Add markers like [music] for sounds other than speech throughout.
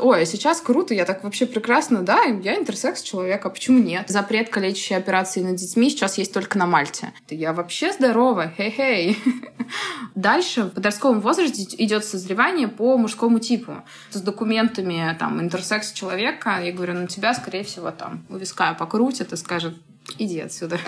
Ой, а сейчас круто, я так вообще прекрасно, да, я интерсекс человека, почему нет? Запрет калечащей операции над детьми сейчас есть только на Мальте. Я вообще здорова, хей-хей. [laughs] Дальше в подростковом возрасте идет созревание по мужскому типу. С документами там интерсекс человека, я говорю, на тебя, скорее всего, там у виска покрутят и скажут, иди отсюда.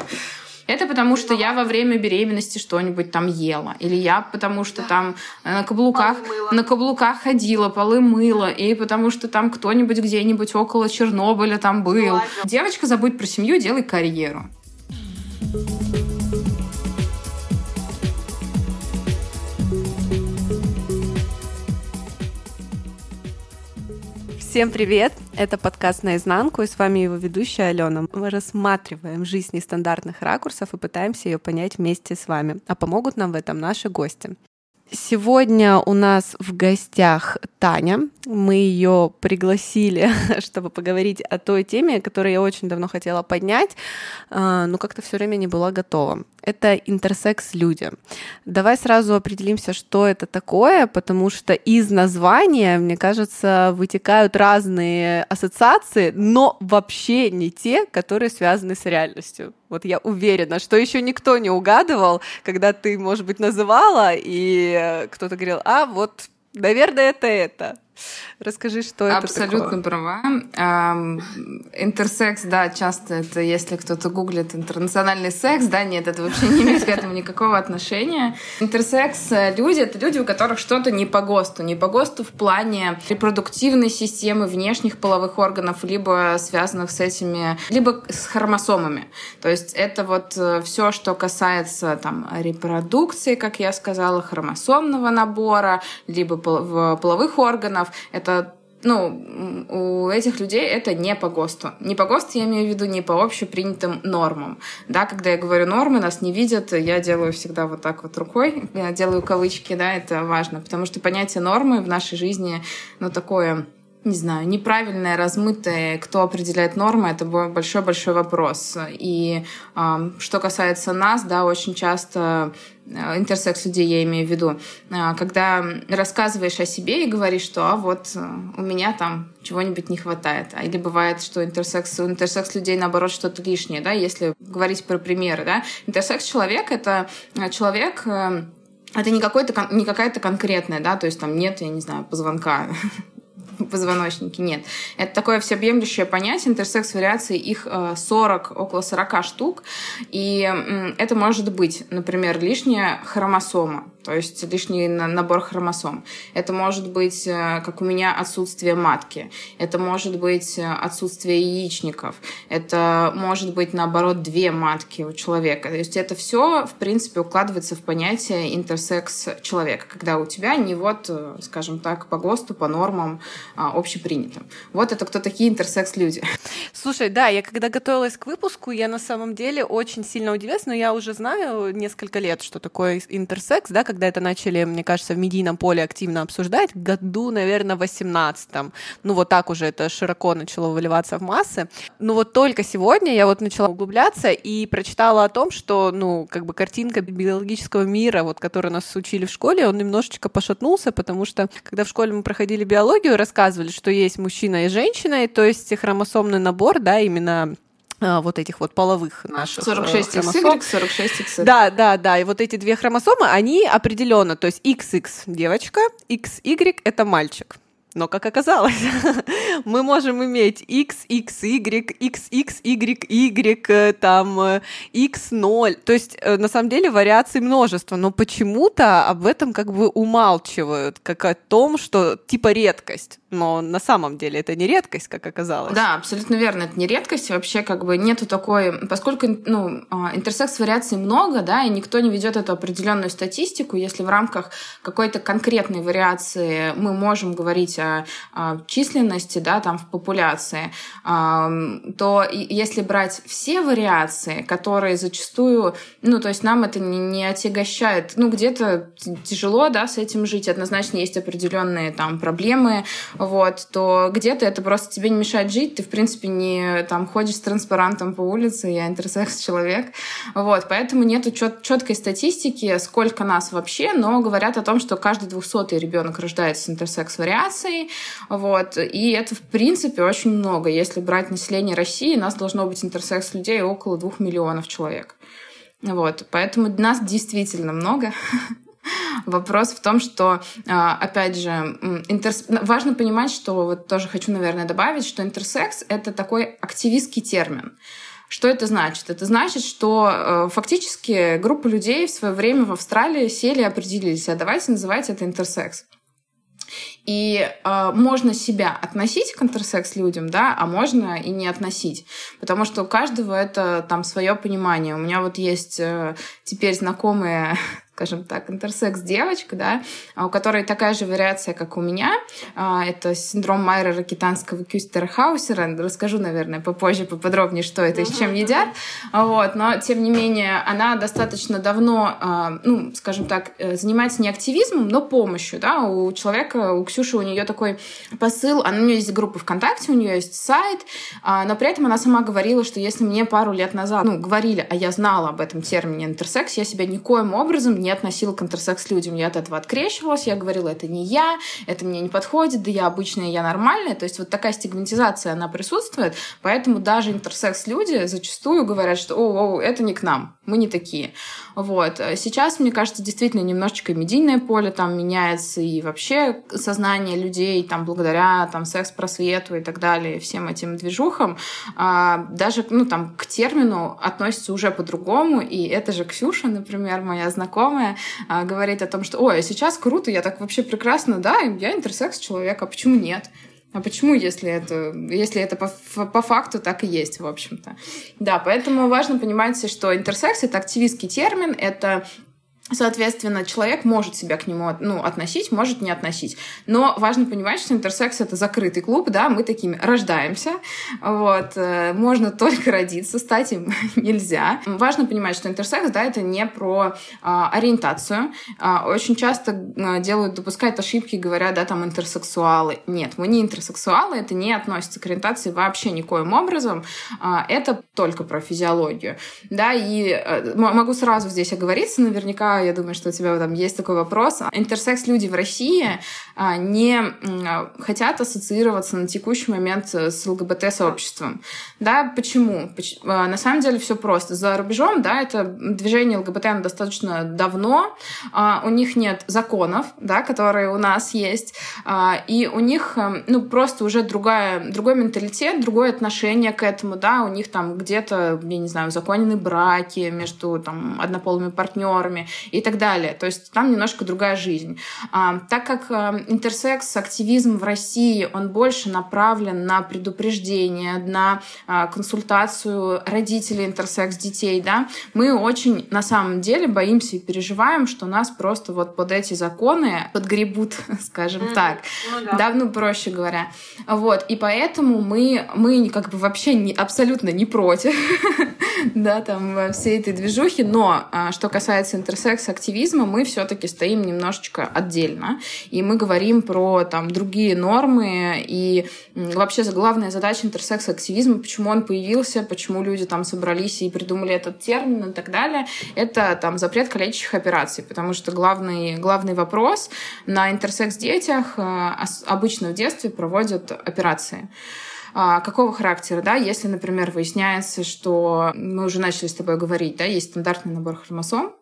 Это потому, что я во время беременности что-нибудь там ела. Или я потому, что там э, на каблуках, на каблуках ходила, полы мыла. И потому, что там кто-нибудь где-нибудь около Чернобыля там был. Девочка, забудь про семью, делай карьеру. Всем привет! Это подкаст «Наизнанку» и с вами его ведущая Алена. Мы рассматриваем жизнь нестандартных ракурсов и пытаемся ее понять вместе с вами. А помогут нам в этом наши гости. Сегодня у нас в гостях Таня. Мы ее пригласили, [laughs] чтобы поговорить о той теме, которую я очень давно хотела поднять, а, но как-то все время не была готова. Это интерсекс-люди. Давай сразу определимся, что это такое, потому что из названия, мне кажется, вытекают разные ассоциации, но вообще не те, которые связаны с реальностью. Вот я уверена, что еще никто не угадывал, когда ты, может быть, называла, и кто-то говорил, а вот, наверное, это это. Расскажи, что это Абсолютно права. Интерсекс, да, часто это, если кто-то гуглит интернациональный секс, да, нет, это вообще не имеет к этому никакого отношения. Интерсекс э, люди — это люди, у которых что-то не по ГОСТу. Не по ГОСТу в плане репродуктивной системы внешних половых органов, либо связанных с этими, либо с хромосомами. То есть это вот э, все, что касается там репродукции, как я сказала, хромосомного набора, либо половых органов, это ну, у этих людей это не по ГОСТу. Не по ГОСТу я имею в виду не по общепринятым нормам. Да, когда я говорю нормы, нас не видят, я делаю всегда вот так вот рукой, я делаю кавычки, да, это важно, потому что понятие нормы в нашей жизни, ну, такое не знаю, неправильное, размытое, кто определяет нормы, это большой-большой вопрос. И э, что касается нас, да, очень часто э, интерсекс людей я имею в виду, э, когда рассказываешь о себе и говоришь, что а вот э, у меня там чего-нибудь не хватает. А или бывает, что интерсекс, у интерсекс людей наоборот что-то лишнее, да, если говорить про примеры, да. Интерсекс человек — это человек, это не, какой-то, не какая-то конкретная, да, то есть там нет, я не знаю, позвонка [laughs] [laughs] позвоночнике, нет. Это такое всеобъемлющее понятие, интерсекс-вариаций, их 40, э, около 40 штук, и это может быть, например, лишняя хромосома, то есть лишний набор хромосом. Это может быть, э, как у меня, отсутствие матки. Это может быть э, отсутствие яичников. Это может быть, наоборот, две матки у человека. То есть это все, в принципе, укладывается в понятие интерсекс человека, когда у тебя не вот, скажем так, по ГОСТу, по нормам а, общепринятым. Вот это кто такие интерсекс-люди. Слушай, да, я когда готовилась к выпуску, я на самом деле очень сильно удивилась, но я уже знаю несколько лет, что такое интерсекс, да, когда это начали, мне кажется, в медийном поле активно обсуждать, году, наверное, 18-м. Ну вот так уже это широко начало выливаться в массы. Ну вот только сегодня я вот начала углубляться и прочитала о том, что, ну, как бы картинка биологического мира, вот, который нас учили в школе, он немножечко пошатнулся, потому что, когда в школе мы проходили биологию, рассказывали, что есть мужчина и женщина, и то есть хромосомный набор, да, именно вот этих вот половых наших 46 э, XY, 46 XY. Да, да, да. И вот эти две хромосомы, они определенно, то есть XX девочка, XY это мальчик. Но, как оказалось, [laughs] мы можем иметь x, x, y, x, x, y, y, э, там, x, э, 0. То есть, на самом деле, вариаций множество, но почему-то об этом как бы умалчивают, как о том, что типа редкость но на самом деле это не редкость, как оказалось. Да, абсолютно верно, это не редкость, вообще как бы нету такой, поскольку ну, а, интерсекс-вариаций много, да, и никто не ведет эту определенную статистику, если в рамках какой-то конкретной вариации мы можем говорить о, о численности, да, там в популяции, то если брать все вариации, которые зачастую, ну, то есть нам это не, не отягощает, ну, где-то тяжело, да, с этим жить, однозначно есть определенные там проблемы, вот, то где-то это просто тебе не мешает жить, ты, в принципе, не там ходишь с транспарантом по улице, я интерсекс-человек, [laughs] вот, поэтому нету чет четкой статистики, сколько нас вообще, но говорят о том, что каждый двухсотый ребенок рождается с интерсекс-вариацией, вот, и это, в принципе, очень много. Если брать население России, нас должно быть интерсекс-людей около двух миллионов человек. Вот, поэтому нас действительно много. [laughs] Вопрос в том, что, а, опять же, интерс... важно понимать, что вот тоже хочу, наверное, добавить, что интерсекс — это такой активистский термин. Что это значит? Это значит, что э, фактически группа людей в свое время в Австралии сели и определились, а давайте называть это интерсекс. И э, можно себя относить к интерсекс людям, да, а можно и не относить. Потому что у каждого это там свое понимание. У меня вот есть э, теперь знакомые скажем так, интерсекс-девочка, да, а у которой такая же вариация, как у меня. А, это синдром майера ракитанского Кюстера-Хаусера. Расскажу, наверное, попозже, поподробнее, что это и с чем едят. Вот. Но, тем не менее, она достаточно давно, а, ну, скажем так, э, занимается не активизмом, но помощью. Да? У человека, у Ксюши, у нее такой посыл, она, у нее есть группа ВКонтакте, у нее есть сайт, но при этом она сама говорила, что если мне пару лет назад, ну, говорили, а я знала об этом термине интерсекс, я себя никоим образом не не относила к интерсекс-людям. Я от этого открещивалась, я говорила, это не я, это мне не подходит, да я обычная, я нормальная. То есть вот такая стигматизация, она присутствует, поэтому даже интерсекс-люди зачастую говорят, что о, о, это не к нам, мы не такие. Вот. Сейчас, мне кажется, действительно немножечко медийное поле там меняется, и вообще сознание людей там благодаря там секс-просвету и так далее, всем этим движухам, а, даже ну, там, к термину относится уже по-другому, и это же Ксюша, например, моя знакомая, знакомая а, говорит о том, что ой, а сейчас круто, я так вообще прекрасно, да, я интерсекс человек, а почему нет? А почему, если это, если это по, по факту так и есть, в общем-то? Да, поэтому важно понимать, что интерсекс — это активистский термин, это Соответственно, человек может себя к нему ну, относить, может не относить. Но важно понимать, что интерсекс — это закрытый клуб, да, мы такими рождаемся, вот, э, можно [laughs] только родиться, стать им [laughs] нельзя. Важно понимать, что интерсекс, да, это не про а, ориентацию. А, очень часто а, делают, допускают ошибки, говоря, да, там, интерсексуалы. Нет, мы не интерсексуалы, это не относится к ориентации вообще никоим образом. А, это только про физиологию, да, и а, могу сразу здесь оговориться, наверняка я думаю, что у тебя там есть такой вопрос. Интерсекс-люди в России а, не хотят ассоциироваться на текущий момент с ЛГБТ-сообществом. Да, почему? А, на самом деле все просто. За рубежом, да, это движение ЛГБТ достаточно давно, а, у них нет законов, да, которые у нас есть, и у них, ну, просто уже другая, другой менталитет, другое отношение к этому, да, у них там где-то, я не знаю, законены браки между там однополыми партнерами, и так далее. То есть там немножко другая жизнь. А, так как а, интерсекс, активизм в России, он больше направлен на предупреждение, на а, консультацию родителей интерсекс детей, да, мы очень на самом деле боимся и переживаем, что нас просто вот под эти законы подгребут, [laughs] скажем mm-hmm. так. Ну, да. да, ну проще говоря. Вот, и поэтому мы, мы как бы вообще не, абсолютно не против, [laughs] [laughs] да, там всей этой движухи, но что касается интерсекс секс-активизма мы все-таки стоим немножечко отдельно. И мы говорим про там, другие нормы. И вообще главная задача интерсекс-активизма, почему он появился, почему люди там собрались и придумали этот термин и так далее, это там запрет калечащих операций. Потому что главный, главный вопрос на интерсекс-детях э, обычно в детстве проводят операции а, какого характера, да, если, например, выясняется, что мы уже начали с тобой говорить, да, есть стандартный набор хромосом,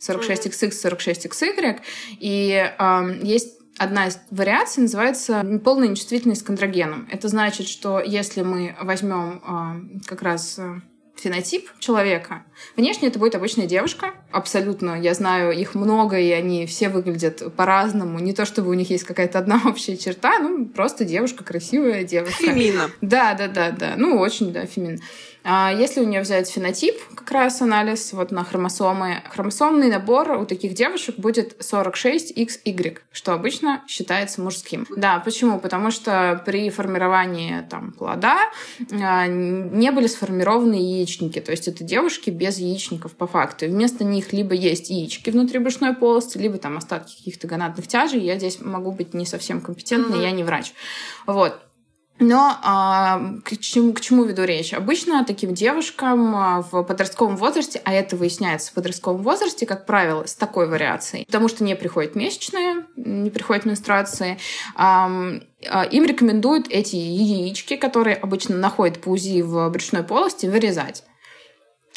46XX, 46XY. И э, есть одна из вариаций, называется полная нечувствительность к андрогенам. Это значит, что если мы возьмем э, как раз э, фенотип человека. Внешне это будет обычная девушка. Абсолютно. Я знаю их много, и они все выглядят по-разному. Не то, чтобы у них есть какая-то одна [laughs] общая черта, ну, просто девушка, красивая девушка. Фемина. Да, да, да, да. Ну, очень, да, фемин. А если у нее взять фенотип, как раз анализ вот на хромосомы, хромосомный набор у таких девушек будет 46XY, что обычно считается мужским. Да, почему? Потому что при формировании там, плода а, не были сформированы яичники. То есть это девушки без яичников по факту. И вместо них либо есть яички внутри брюшной полости, либо там остатки каких-то гонадных тяжей. Я здесь могу быть не совсем компетентной, mm-hmm. я не врач. Вот. Но а, к, чему, к чему веду речь? Обычно таким девушкам а, в подростковом возрасте, а это выясняется в подростковом возрасте, как правило, с такой вариацией, потому что не приходят месячные, не приходят менструации, а, им рекомендуют эти яички, которые обычно находят по УЗИ в брюшной полости, вырезать.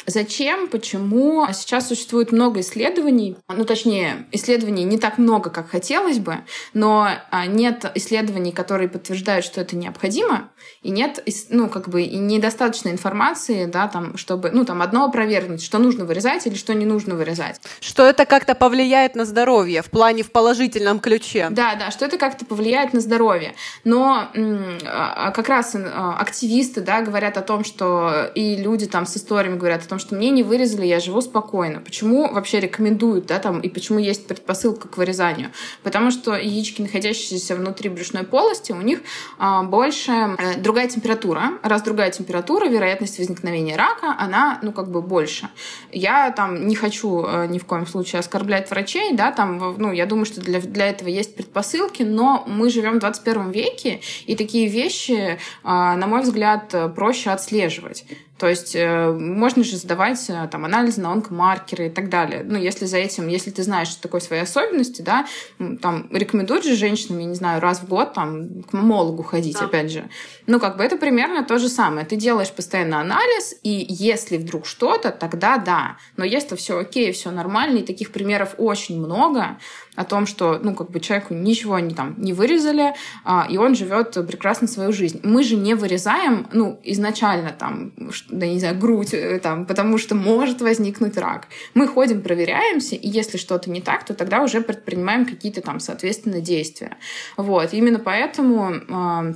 Зачем, почему? Сейчас существует много исследований, ну точнее, исследований не так много, как хотелось бы, но а, нет исследований, которые подтверждают, что это необходимо, и нет, ну как бы, и недостаточно информации, да, там, чтобы, ну там одно опровергнуть, что нужно вырезать или что не нужно вырезать. Что это как-то повлияет на здоровье в плане в положительном ключе. Да, да, что это как-то повлияет на здоровье. Но а, как раз а, активисты, да, говорят о том, что и люди там с историями говорят о том, что мне не вырезали, я живу спокойно. Почему вообще рекомендуют, да, там, и почему есть предпосылка к вырезанию? Потому что яички, находящиеся внутри брюшной полости, у них а, больше а, другая температура. Раз другая температура, вероятность возникновения рака, она, ну, как бы больше. Я там не хочу а, ни в коем случае оскорблять врачей, да, там, ну, я думаю, что для, для этого есть предпосылки, но мы живем в 21 веке, и такие вещи, а, на мой взгляд, проще отслеживать. То есть э, можно же сдавать э, там анализы на онкомаркеры и так далее. Ну, если за этим, если ты знаешь что такое свои особенности, да, там рекомендуют же женщинам, я не знаю, раз в год там к мамологу ходить, да. опять же. Ну, как бы это примерно то же самое. Ты делаешь постоянно анализ, и если вдруг что-то, тогда да. Но если все окей, все нормально, и таких примеров очень много, о том, что, ну, как бы человеку ничего не, там, не вырезали, а, и он живет прекрасно свою жизнь. Мы же не вырезаем, ну, изначально там, да, не знаю, грудь, э, там, потому что может возникнуть рак. Мы ходим, проверяемся, и если что-то не так, то тогда уже предпринимаем какие-то там, соответственно, действия. Вот, именно поэтому а,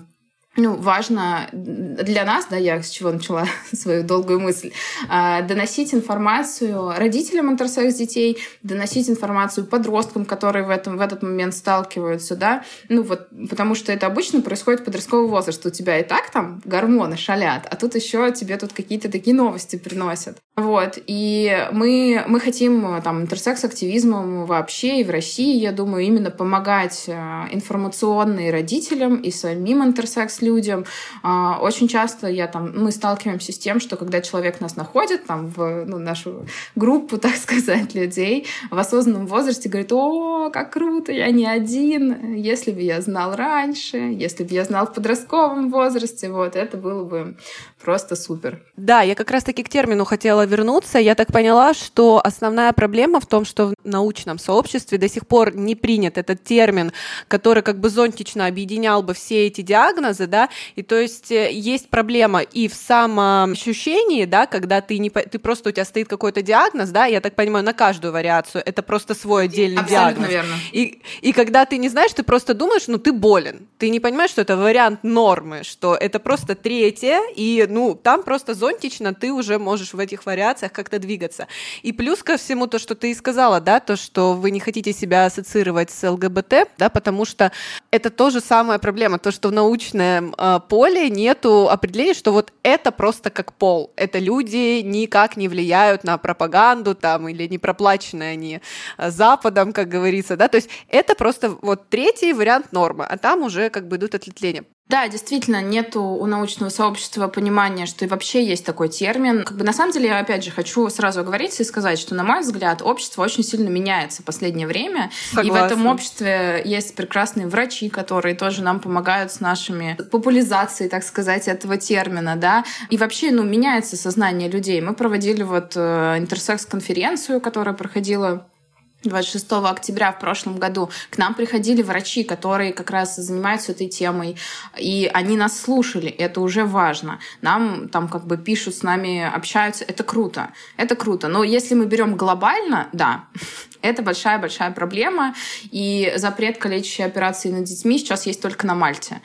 ну, важно для нас, да, я с чего начала [laughs] свою долгую мысль, а, доносить информацию родителям интерсекс детей, доносить информацию подросткам, которые в, этом, в этот момент сталкиваются, да, ну вот, потому что это обычно происходит в подростковый возраст. У тебя и так там гормоны шалят, а тут еще тебе тут какие-то такие новости приносят. Вот, и мы, мы хотим там интерсекс-активизмом вообще и в России, я думаю, именно помогать а, информационно и родителям, и самим интерсекс людям. А, очень часто я там, мы сталкиваемся с тем, что когда человек нас находит, там, в ну, нашу группу, [laughs] так сказать, людей в осознанном возрасте, говорит, о, как круто, я не один, если бы я знал раньше, если бы я знал в подростковом возрасте, вот, это было бы просто супер. Да, я как раз-таки к термину хотела вернуться. Я так поняла, что основная проблема в том, что в научном сообществе до сих пор не принят этот термин, который как бы зонтично объединял бы все эти диагнозы, да, и то есть э, есть проблема и в самоощущении, да, когда ты не, ты просто у тебя стоит какой-то диагноз, да, я так понимаю, на каждую вариацию, это просто свой отдельный Абсолютно диагноз. верно. И, и когда ты не знаешь, ты просто думаешь, ну, ты болен, ты не понимаешь, что это вариант нормы, что это просто третье, и, ну, там просто зонтично ты уже можешь в этих вариациях как-то двигаться. И плюс ко всему то, что ты и сказала, да, то, что вы не хотите себя ассоциировать с ЛГБТ, да, потому что это тоже самая проблема, то, что в научном э, поле нету определения, что вот это просто как пол, это люди никак не влияют на пропаганду там или не проплаченные они э, Западом, как говорится, да, то есть это просто вот третий вариант нормы, а там уже как бы идут ответвления. Да, действительно, нету у научного сообщества понимания, что и вообще есть такой термин. Как бы на самом деле, я опять же хочу сразу оговориться и сказать, что, на мой взгляд, общество очень сильно меняется в последнее время. Согласна. И в этом обществе есть прекрасные врачи, которые тоже нам помогают с нашими популяризацией, так сказать, этого термина, да. И вообще, ну, меняется сознание людей. Мы проводили вот э, интерсекс-конференцию, которая проходила 26 октября в прошлом году к нам приходили врачи, которые как раз занимаются этой темой, и они нас слушали, это уже важно. Нам там как бы пишут с нами, общаются, это круто, это круто. Но если мы берем глобально, да, [laughs] это большая-большая проблема, и запрет калечащей операции над детьми сейчас есть только на Мальте.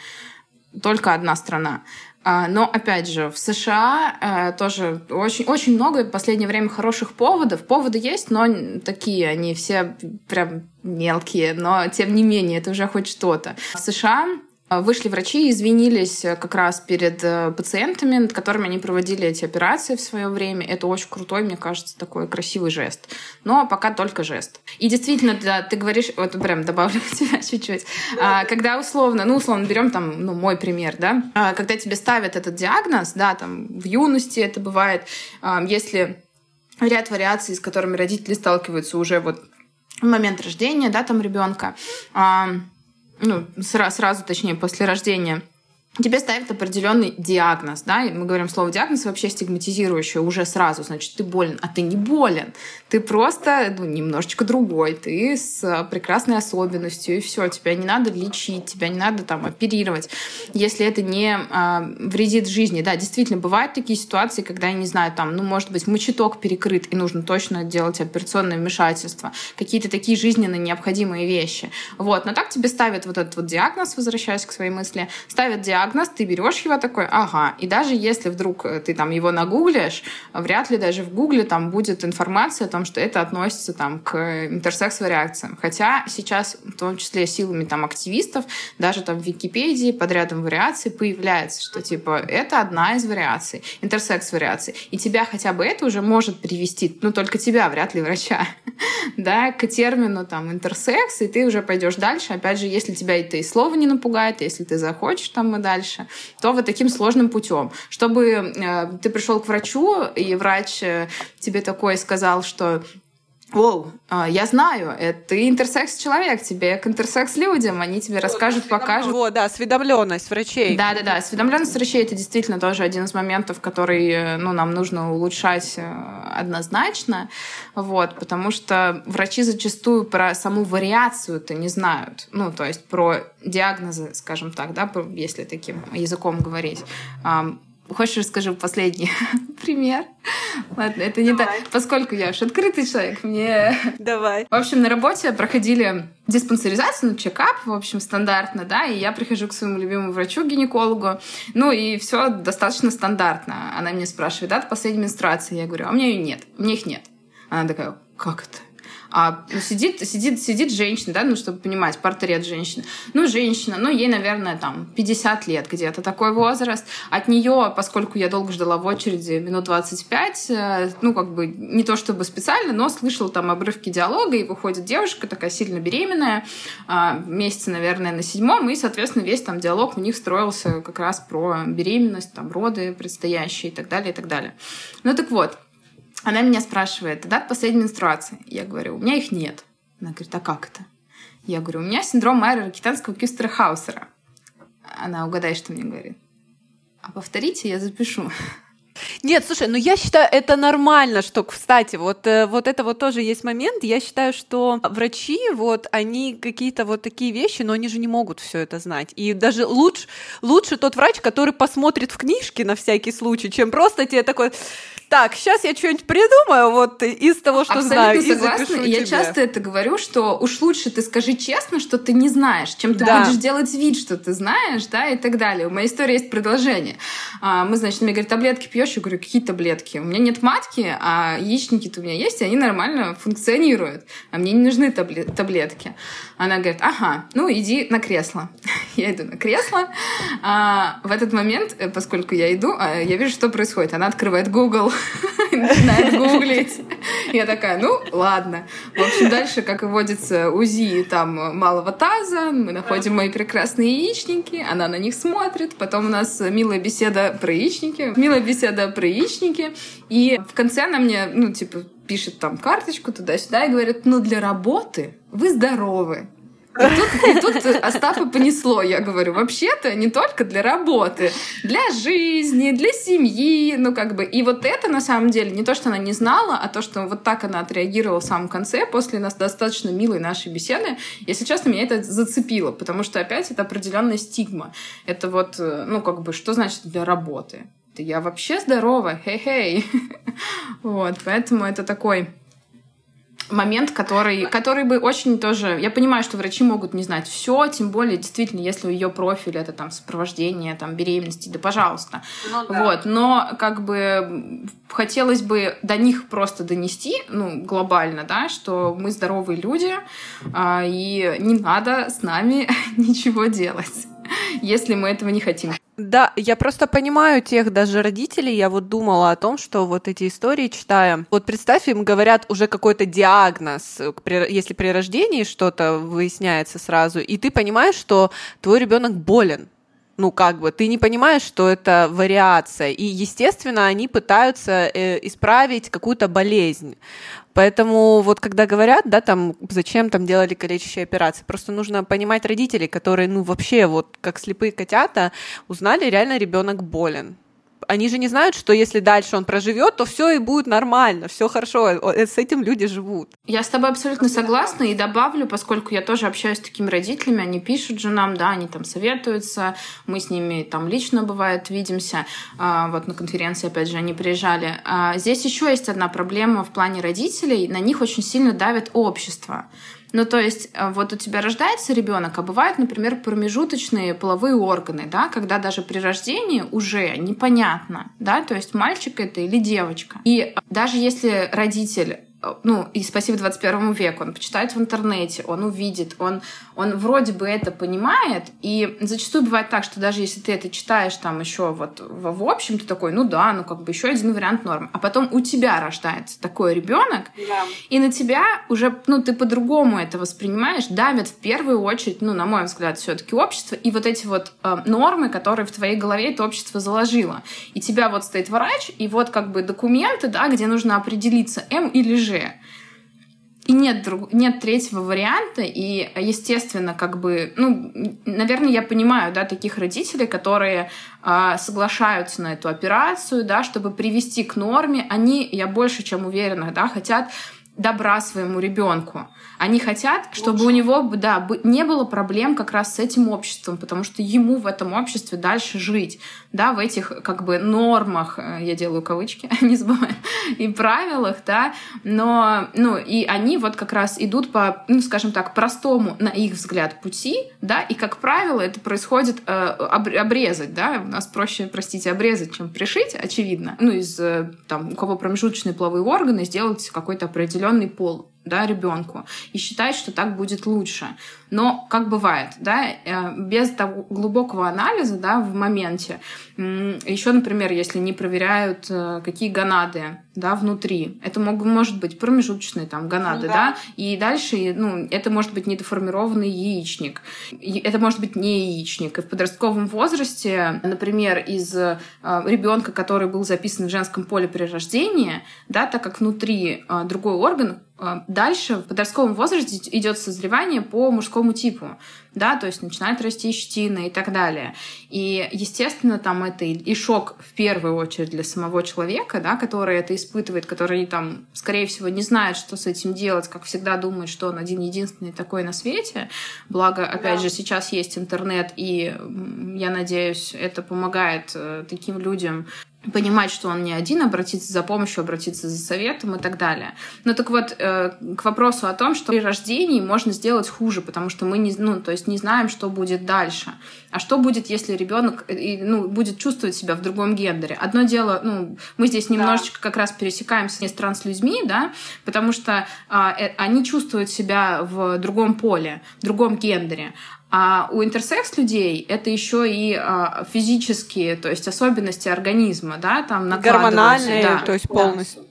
только одна страна. А, но, опять же, в США э, тоже очень, очень много в последнее время хороших поводов. Поводы есть, но такие, они все прям мелкие, но тем не менее, это уже хоть что-то. В США вышли врачи и извинились э, как раз перед э, пациентами, над которыми они проводили эти операции в свое время. Это очень крутой, мне кажется, такой красивый жест. Но пока только жест. И действительно, да, ты говоришь, вот прям добавлю [laughs] тебя чуть-чуть, а, когда условно, ну, условно, берем там, ну, мой пример, да, а, когда тебе ставят этот диагноз, да, там, в юности это бывает, если ряд вариаций, с которыми родители сталкиваются уже вот в момент рождения, да, там ребенка, ну, сразу, сразу, точнее, после рождения тебе ставят определенный диагноз, да, и мы говорим слово диагноз вообще стигматизирующее уже сразу, значит, ты болен, а ты не болен, ты просто ну, немножечко другой, ты с прекрасной особенностью, и все, тебя не надо лечить, тебя не надо там оперировать, если это не а, вредит жизни, да, действительно, бывают такие ситуации, когда, я не знаю, там, ну, может быть, мочеток перекрыт, и нужно точно делать операционное вмешательство, какие-то такие жизненно необходимые вещи, вот, но так тебе ставят вот этот вот диагноз, возвращаясь к своей мысли, ставят диагноз, диагноз, ты берешь его такой, ага. И даже если вдруг э, ты там его нагуглишь, вряд ли даже в гугле там будет информация о том, что это относится там к интерсекс-вариациям. Хотя сейчас, в том числе силами там активистов, даже там в Википедии под рядом вариаций появляется, что типа это одна из вариаций, интерсекс-вариаций. И тебя хотя бы это уже может привести, ну только тебя, вряд ли врача, [laughs] да, к термину там интерсекс, и ты уже пойдешь дальше. Опять же, если тебя это и слово не напугает, если ты захочешь там и дальше дальше, то вот таким сложным путем. Чтобы э, ты пришел к врачу, и врач э, тебе такой сказал, что Оу, а, я знаю, это ты интерсекс-человек, тебе к интерсекс-людям, они тебе расскажут, покажут. Вот, да, осведомленность врачей. Да-да-да, осведомленность врачей — это действительно тоже один из моментов, который э, ну, нам нужно улучшать э, однозначно, вот, потому что врачи зачастую про саму вариацию-то не знают, ну, то есть про диагнозы, скажем так, да, если таким языком говорить. Хочешь, расскажу последний [laughs] пример? Ладно, это не так. Поскольку я уж открытый человек, мне... Давай. В общем, на работе проходили диспансеризацию, ну, чекап, в общем, стандартно, да, и я прихожу к своему любимому врачу-гинекологу, ну, и все достаточно стандартно. Она меня спрашивает, дата последней менструации? Я говорю, а у меня ее нет, у меня их нет. Она такая, как это? А ну, сидит, сидит, сидит женщина, да, ну, чтобы понимать, портрет женщины. Ну, женщина, ну, ей, наверное, там, 50 лет где-то, такой возраст. От нее, поскольку я долго ждала в очереди, минут 25, э, ну, как бы, не то чтобы специально, но слышала там обрывки диалога, и выходит девушка такая сильно беременная, а, месяца, наверное, на седьмом, и, соответственно, весь там диалог у них строился как раз про беременность, там, роды предстоящие и так далее, и так далее. Ну, так вот, она меня спрашивает, дата последней менструации? Я говорю, у меня их нет. Она говорит, а как это? Я говорю, у меня синдром Майера Ракитанского Кюстера Хаусера. Она, угадай, что мне говорит. А повторите, я запишу. Нет, слушай, ну я считаю, это нормально, что, кстати, вот, э, вот это вот тоже есть момент. Я считаю, что врачи, вот, они какие-то вот такие вещи, но они же не могут все это знать. И даже лучше, лучше тот врач, который посмотрит в книжке на всякий случай, чем просто тебе такой, так, сейчас я что-нибудь придумаю вот из того, что Абсолютно знаю, согласна. и запишу Я тебе. часто это говорю, что уж лучше ты скажи честно, что ты не знаешь, чем ты да. будешь делать вид, что ты знаешь, да, и так далее. У моей истории есть продолжение. А, мы, значит, мне говорят, таблетки пьешь? Я говорю, какие таблетки? У меня нет матки, а яичники-то у меня есть, и они нормально функционируют. А мне не нужны таблетки. Она говорит, ага, ну иди на кресло. [laughs] Я иду на кресло. А, в этот момент, э, поскольку я иду, а, я вижу, что происходит. Она открывает Google начинает гуглить. [laughs] Я такая, ну, ладно. В общем, дальше, как и водится, УЗИ там малого таза, мы находим мои прекрасные яичники, она на них смотрит, потом у нас милая беседа про яичники, милая беседа про яичники, и в конце она мне, ну, типа, пишет там карточку туда-сюда и говорит, ну, для работы вы здоровы. И тут, и тут Остапа понесло, я говорю, вообще-то не только для работы, для жизни, для семьи, ну как бы. И вот это на самом деле не то, что она не знала, а то, что вот так она отреагировала в самом конце, после нас достаточно милой нашей беседы. Если честно, меня это зацепило, потому что опять это определенная стигма. Это вот, ну как бы, что значит для работы? Я вообще здорова, хей-хей. [laughs] Вот, поэтому это такой момент, который, который бы очень тоже... Я понимаю, что врачи могут не знать все, тем более, действительно, если у ее профиль это там сопровождение там, беременности, да пожалуйста. Ну, да. Вот. Но как бы хотелось бы до них просто донести, ну, глобально, да, что мы здоровые люди, а, и не надо с нами [laughs] ничего делать, если мы этого не хотим. Да, я просто понимаю тех даже родителей, я вот думала о том, что вот эти истории читая, вот представь, им говорят уже какой-то диагноз, если при рождении что-то выясняется сразу, и ты понимаешь, что твой ребенок болен, ну, как бы, ты не понимаешь, что это вариация. И, естественно, они пытаются э, исправить какую-то болезнь. Поэтому вот когда говорят, да, там, зачем там делали калечащие операции, просто нужно понимать родителей, которые, ну, вообще, вот, как слепые котята, узнали, реально ребенок болен они же не знают, что если дальше он проживет, то все и будет нормально, все хорошо. Э, с этим люди живут. Я с тобой абсолютно согласна и добавлю, поскольку я тоже общаюсь с такими родителями, они пишут же нам, да, они там советуются, мы с ними там лично бывает видимся, а, вот на конференции опять же они приезжали. А, здесь еще есть одна проблема в плане родителей, на них очень сильно давит общество. Ну, то есть, э, вот у тебя рождается ребенок, а бывают, например, промежуточные половые органы, да, когда даже при рождении уже непонятно, да, то есть мальчик это или девочка. И даже если родитель ну, и спасибо 21 веку, он почитает в интернете, он увидит, он, он вроде бы это понимает, и зачастую бывает так, что даже если ты это читаешь там еще вот в, в общем, ты такой, ну да, ну как бы еще один вариант норм, а потом у тебя рождается такой ребенок, да. и на тебя уже, ну, ты по-другому это воспринимаешь, давят в первую очередь, ну, на мой взгляд, все-таки общество, и вот эти вот э, нормы, которые в твоей голове это общество заложило. И тебя вот стоит врач, и вот как бы документы, да, где нужно определиться, М или Ж, уже. И нет, друг, нет третьего варианта, и, естественно, как бы, ну, наверное, я понимаю, да, таких родителей, которые э, соглашаются на эту операцию, да, чтобы привести к норме, они, я больше чем уверена, да, хотят добра своему ребенку. Они хотят, чтобы Лучше. у него да, не было проблем как раз с этим обществом, потому что ему в этом обществе дальше жить, да, в этих как бы нормах, э, я делаю кавычки, [laughs] не забываем, и правилах, да, но, ну, и они вот как раз идут по, ну, скажем так, простому, на их взгляд, пути, да, и, как правило, это происходит э, обрезать, да, у нас проще, простите, обрезать, чем пришить, очевидно, ну, из, э, там, у кого промежуточные половые органы, сделать какой-то определенный пол да, ребенку и считать, что так будет лучше. Но как бывает, да, э, без того глубокого анализа, да, в моменте, еще, например, если не проверяют, э, какие гонады, да, внутри, это мог, может быть промежуточные там гонады, ну, да. да, и дальше, ну, это может быть недоформированный яичник, это может быть не яичник. И в подростковом возрасте, например, из э, ребенка, который был записан в женском поле при рождении, да, так как внутри другой орган, дальше в подростковом возрасте идет созревание по мужскому типу, да, то есть начинает расти щетина и так далее. И, естественно, там это и шок в первую очередь для самого человека, да, который это испытывает, который там, скорее всего, не знает, что с этим делать, как всегда думает, что он один единственный такой на свете. Благо, опять да. же, сейчас есть интернет, и я надеюсь, это помогает э, таким людям понимать, что он не один, обратиться за помощью, обратиться за советом и так далее. Ну так вот, э, к вопросу о том, что при рождении можно сделать хуже, потому что мы не, ну, то есть не знаем, что будет дальше. А что будет, если ребенок э, ну, будет чувствовать себя в другом гендере? Одно дело, ну, мы здесь немножечко да. как раз пересекаемся с транс-людьми, да, потому что а, э, они чувствуют себя в другом поле, в другом гендере. А у интерсекс людей это еще и а, физические, то есть особенности организма, да, там накладываются. Гормональные, да, то есть полностью. Да,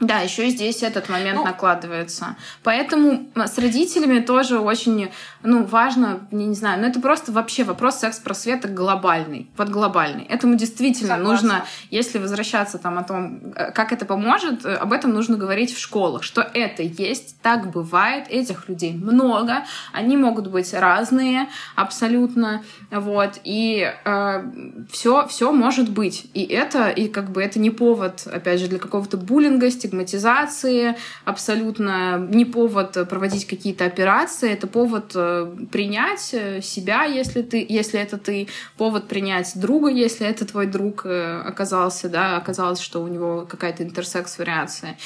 еще и здесь этот момент ну, накладывается. Поэтому с родителями тоже очень, ну, важно, не, не знаю, но это просто вообще вопрос секс-просвета глобальный, подглобальный. Этому действительно Согласна. нужно, если возвращаться там о том, э, как это поможет, э, об этом нужно говорить в школах, что это есть, так бывает, этих людей много, они могут быть разные абсолютно, вот, и э, все, все может быть. И это, и как бы это не повод, опять же, для какого-то буллинга, стигматизации, абсолютно не повод проводить какие-то операции, это повод э, принять э, себя, если ты, если это ты, повод принять друга, если это твой друг э, оказался, да, оказалось, что у него какая-то интерсекс-вариация.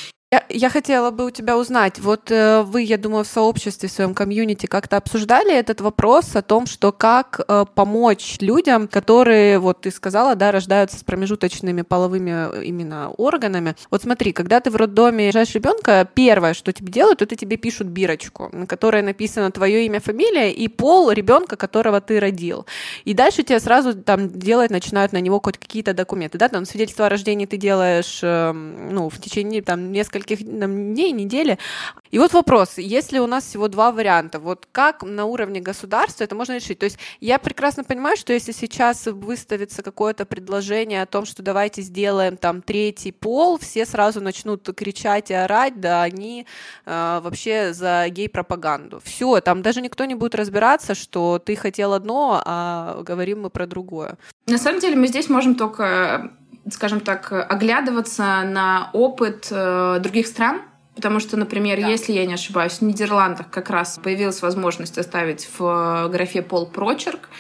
Я хотела бы у тебя узнать, вот э, вы, я думаю, в сообществе, в своем комьюнити как-то обсуждали этот вопрос о том, что как э, помочь людям, которые, вот ты сказала, да, рождаются с промежуточными половыми именно органами. Вот смотри, когда ты в роддоме рожаешь ребенка, первое, что тебе делают, это тебе пишут бирочку, на которой написано твое имя, фамилия и пол ребенка, которого ты родил. И дальше тебе сразу там делать начинают на него хоть какие-то документы, да, там свидетельство о рождении ты делаешь, эм, ну, в течение там нескольких там, дней, недели. И вот вопрос, если у нас всего два варианта, вот как на уровне государства это можно решить? То есть я прекрасно понимаю, что если сейчас выставится какое-то предложение о том, что давайте сделаем там третий пол, все сразу начнут кричать и орать, да они э, вообще за гей-пропаганду. Все, там даже никто не будет разбираться, что ты хотел одно, а говорим мы про другое. На самом деле мы здесь можем только скажем так, оглядываться на опыт э, других стран, Потому что, например, да. если я не ошибаюсь, в Нидерландах как раз появилась возможность оставить в графе пол прочерк,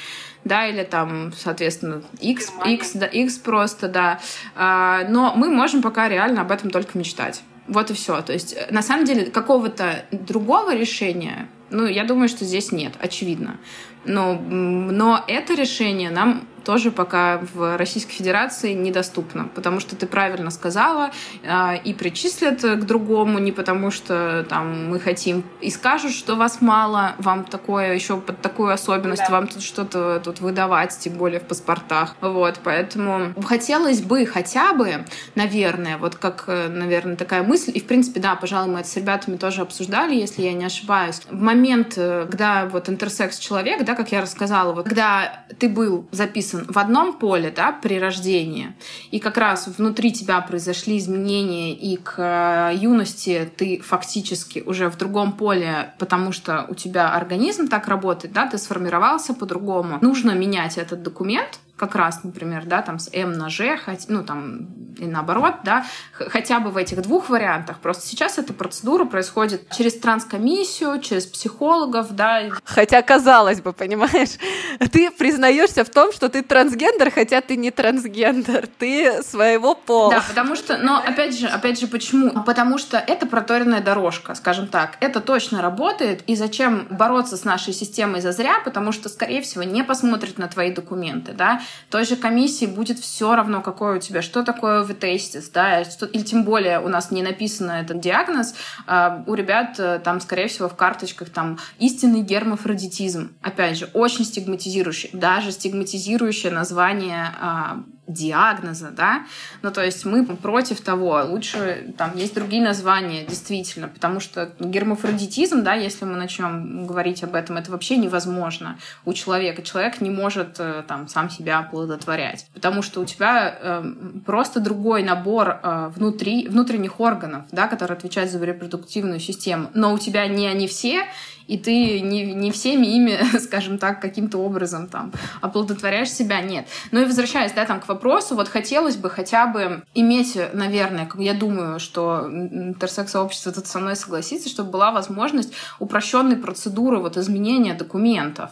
да, или там, соответственно, X, X, да, X просто, да. А, но мы можем пока реально об этом только мечтать. Вот и все. То есть, на самом деле, какого-то другого решения, ну, я думаю, что здесь нет, очевидно. Но, но это решение нам тоже пока в Российской Федерации недоступно, потому что ты правильно сказала, э, и причислят к другому, не потому что там мы хотим, и скажут, что вас мало, вам такое еще под такую особенность, да. вам тут что-то тут выдавать, тем более в паспортах. Вот, поэтому хотелось бы хотя бы, наверное, вот как, э, наверное, такая мысль, и в принципе, да, пожалуй, мы это с ребятами тоже обсуждали, если я не ошибаюсь, в момент, э, когда вот интерсекс человек, да, как я рассказала, вот когда ты был записан в одном поле, да, при рождении, и как раз внутри тебя произошли изменения, и к э, юности ты фактически уже в другом поле, потому что у тебя организм так работает, да, ты сформировался по-другому. Нужно менять этот документ, как раз, например, да, там с М на Ж, ну, там, и наоборот, да, хотя бы в этих двух вариантах. Просто сейчас эта процедура происходит через транскомиссию, через психологов, да. Хотя, казалось бы, понимаешь, [laughs] ты признаешься в том, что ты трансгендер, хотя ты не трансгендер, ты своего пола. Да, потому что, но опять же, опять же, почему? Потому что это проторенная дорожка, скажем так. Это точно работает, и зачем бороться с нашей системой зазря, потому что, скорее всего, не посмотрят на твои документы, да, той же комиссии будет все равно, какой у тебя, что такое ветестис, да, что, или тем более у нас не написано этот диагноз, а у ребят э, там, скорее всего, в карточках там истинный гермафродитизм. Опять же, очень стигматизирующий, даже стигматизирующее название а, диагноза, да, ну, то есть мы против того, лучше, там, есть другие названия, действительно, потому что гермафродитизм, да, если мы начнем говорить об этом, это вообще невозможно у человека. Человек не может, э, там, сам себя оплодотворять, потому что у тебя э, просто другой набор э, внутри, внутренних органов, да, которые отвечают за репродуктивную систему, но у тебя не они все, и ты не, не всеми ими, [laughs] скажем так, каким-то образом там оплодотворяешь себя, нет. Ну и возвращаясь, да, там к вопросу, вот хотелось бы хотя бы иметь, наверное, я думаю, что интерсекс-сообщество тут со мной согласится, чтобы была возможность упрощенной процедуры вот изменения документов.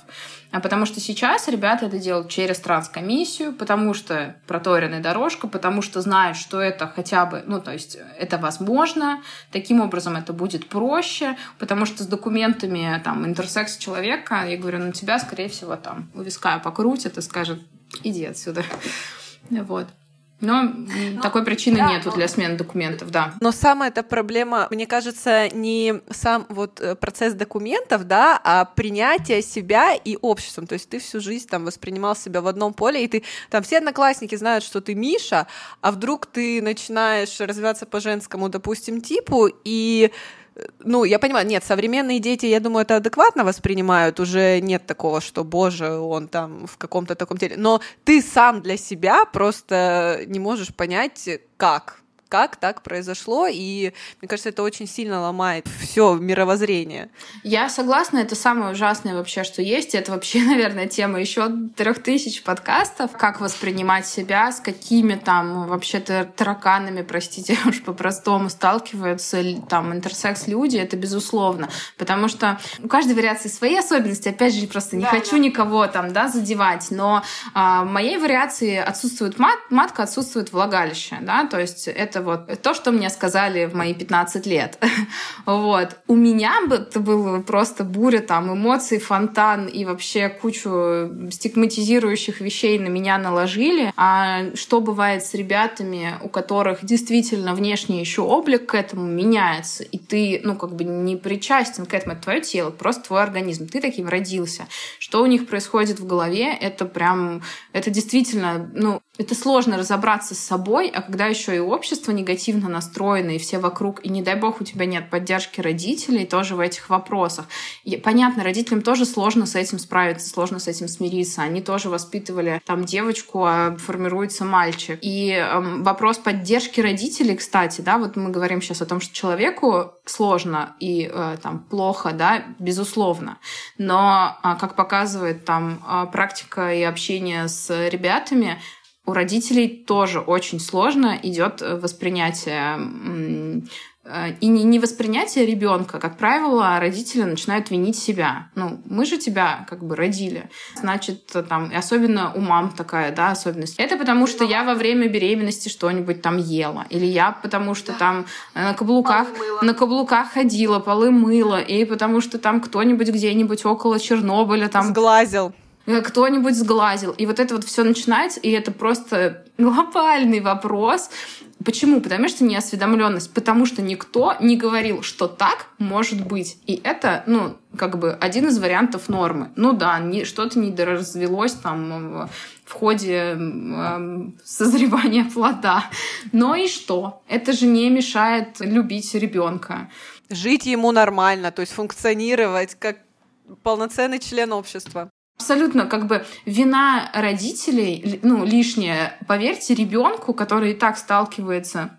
А потому что сейчас ребята это делают через транскомиссию, потому что проторенная дорожка, потому что знают, что это хотя бы, ну, то есть это возможно, таким образом это будет проще, потому что с документами там интерсекс человека, я говорю, на тебя, скорее всего, там у виска покрутят и скажет, иди отсюда. [laughs] Вот. Но ну, такой причины да, нету но... для смены документов, да. Но самая эта проблема, мне кажется, не сам вот э, процесс документов, да, а принятие себя и обществом. То есть ты всю жизнь там воспринимал себя в одном поле, и ты там все одноклассники знают, что ты Миша, а вдруг ты начинаешь развиваться по женскому, допустим, типу, и ну, я понимаю, нет, современные дети, я думаю, это адекватно воспринимают, уже нет такого, что, боже, он там в каком-то таком теле, но ты сам для себя просто не можешь понять, как, как так произошло, и мне кажется, это очень сильно ломает все мировоззрение. Я согласна, это самое ужасное вообще, что есть. Это вообще, [laughs] наверное, тема еще трех тысяч подкастов. Как воспринимать себя, с какими там вообще-то тараканами, простите [laughs] уж по-простому, сталкиваются там интерсекс-люди, это безусловно. Потому что у каждой вариации свои особенности. Опять же, просто не да, хочу да. никого там, да, задевать, но а, в моей вариации отсутствует мат, матка, отсутствует влагалище, да, то есть это это вот то, что мне сказали в мои 15 лет. [laughs] вот. У меня бы это было просто буря там эмоций, фонтан и вообще кучу стигматизирующих вещей на меня наложили. А что бывает с ребятами, у которых действительно внешний еще облик к этому меняется, и ты, ну, как бы не причастен к этому, это твое тело, просто твой организм, ты таким родился. Что у них происходит в голове, это прям, это действительно, ну, это сложно разобраться с собой, а когда еще и общество негативно настроено, и все вокруг, и не дай бог у тебя нет поддержки родителей тоже в этих вопросах. И, понятно, родителям тоже сложно с этим справиться, сложно с этим смириться. Они тоже воспитывали там девочку, а формируется мальчик. И эм, вопрос поддержки родителей, кстати, да, вот мы говорим сейчас о том, что человеку сложно и э, там плохо, да, безусловно. Но, э, как показывает там э, практика и общение с ребятами, у родителей тоже очень сложно идет э, воспринятие э, и не воспринятие ребенка, как правило, родители начинают винить себя. Ну, мы же тебя как бы родили. Значит, там, особенно у мам такая, да, особенность. Это потому, что я во время беременности что-нибудь там ела. Или я потому, что там э, на каблуках, на каблуках ходила, полы мыла. И потому, что там кто-нибудь где-нибудь около Чернобыля там... Сглазил. Э, кто-нибудь сглазил. И вот это вот все начинается, и это просто глобальный вопрос. Почему? Потому что неосведомленность. Потому что никто не говорил, что так может быть. И это, ну, как бы один из вариантов нормы. Ну да, не, что-то недоразвелось там в ходе э, созревания плода. Но и что? Это же не мешает любить ребенка. Жить ему нормально, то есть функционировать как полноценный член общества. Абсолютно, как бы вина родителей, ну, лишняя, поверьте, ребенку, который и так сталкивается